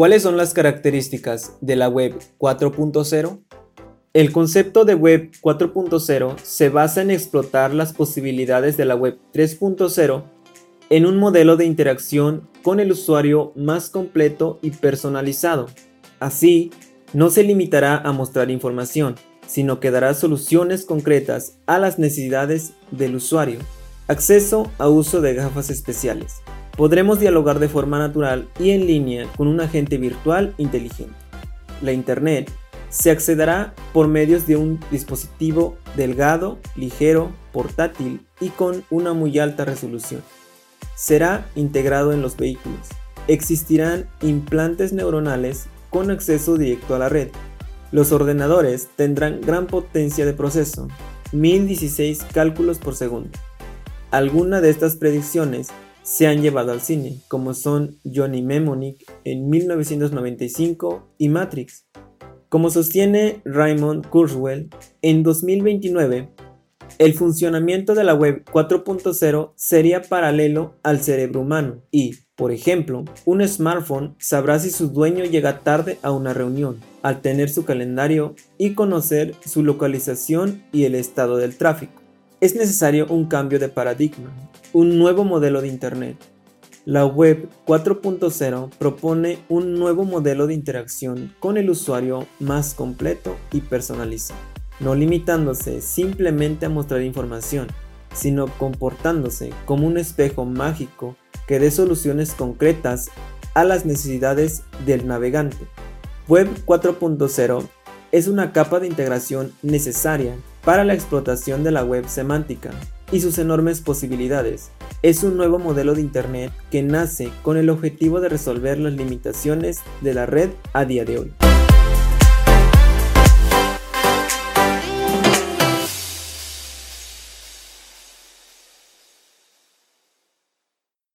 ¿Cuáles son las características de la Web 4.0? El concepto de Web 4.0 se basa en explotar las posibilidades de la Web 3.0 en un modelo de interacción con el usuario más completo y personalizado. Así, no se limitará a mostrar información, sino que dará soluciones concretas a las necesidades del usuario. Acceso a uso de gafas especiales. Podremos dialogar de forma natural y en línea con un agente virtual inteligente. La Internet se accederá por medios de un dispositivo delgado, ligero, portátil y con una muy alta resolución será integrado en los vehículos. Existirán implantes neuronales con acceso directo a la red. Los ordenadores tendrán gran potencia de proceso, 1016 cálculos por segundo. Algunas de estas predicciones se han llevado al cine, como son Johnny Mnemonic en 1995 y Matrix. Como sostiene Raymond Kurzweil, en 2029 el funcionamiento de la web 4.0 sería paralelo al cerebro humano y, por ejemplo, un smartphone sabrá si su dueño llega tarde a una reunión, al tener su calendario y conocer su localización y el estado del tráfico. Es necesario un cambio de paradigma, un nuevo modelo de Internet. La web 4.0 propone un nuevo modelo de interacción con el usuario más completo y personalizado no limitándose simplemente a mostrar información, sino comportándose como un espejo mágico que dé soluciones concretas a las necesidades del navegante. Web 4.0 es una capa de integración necesaria para la explotación de la web semántica y sus enormes posibilidades. Es un nuevo modelo de Internet que nace con el objetivo de resolver las limitaciones de la red a día de hoy.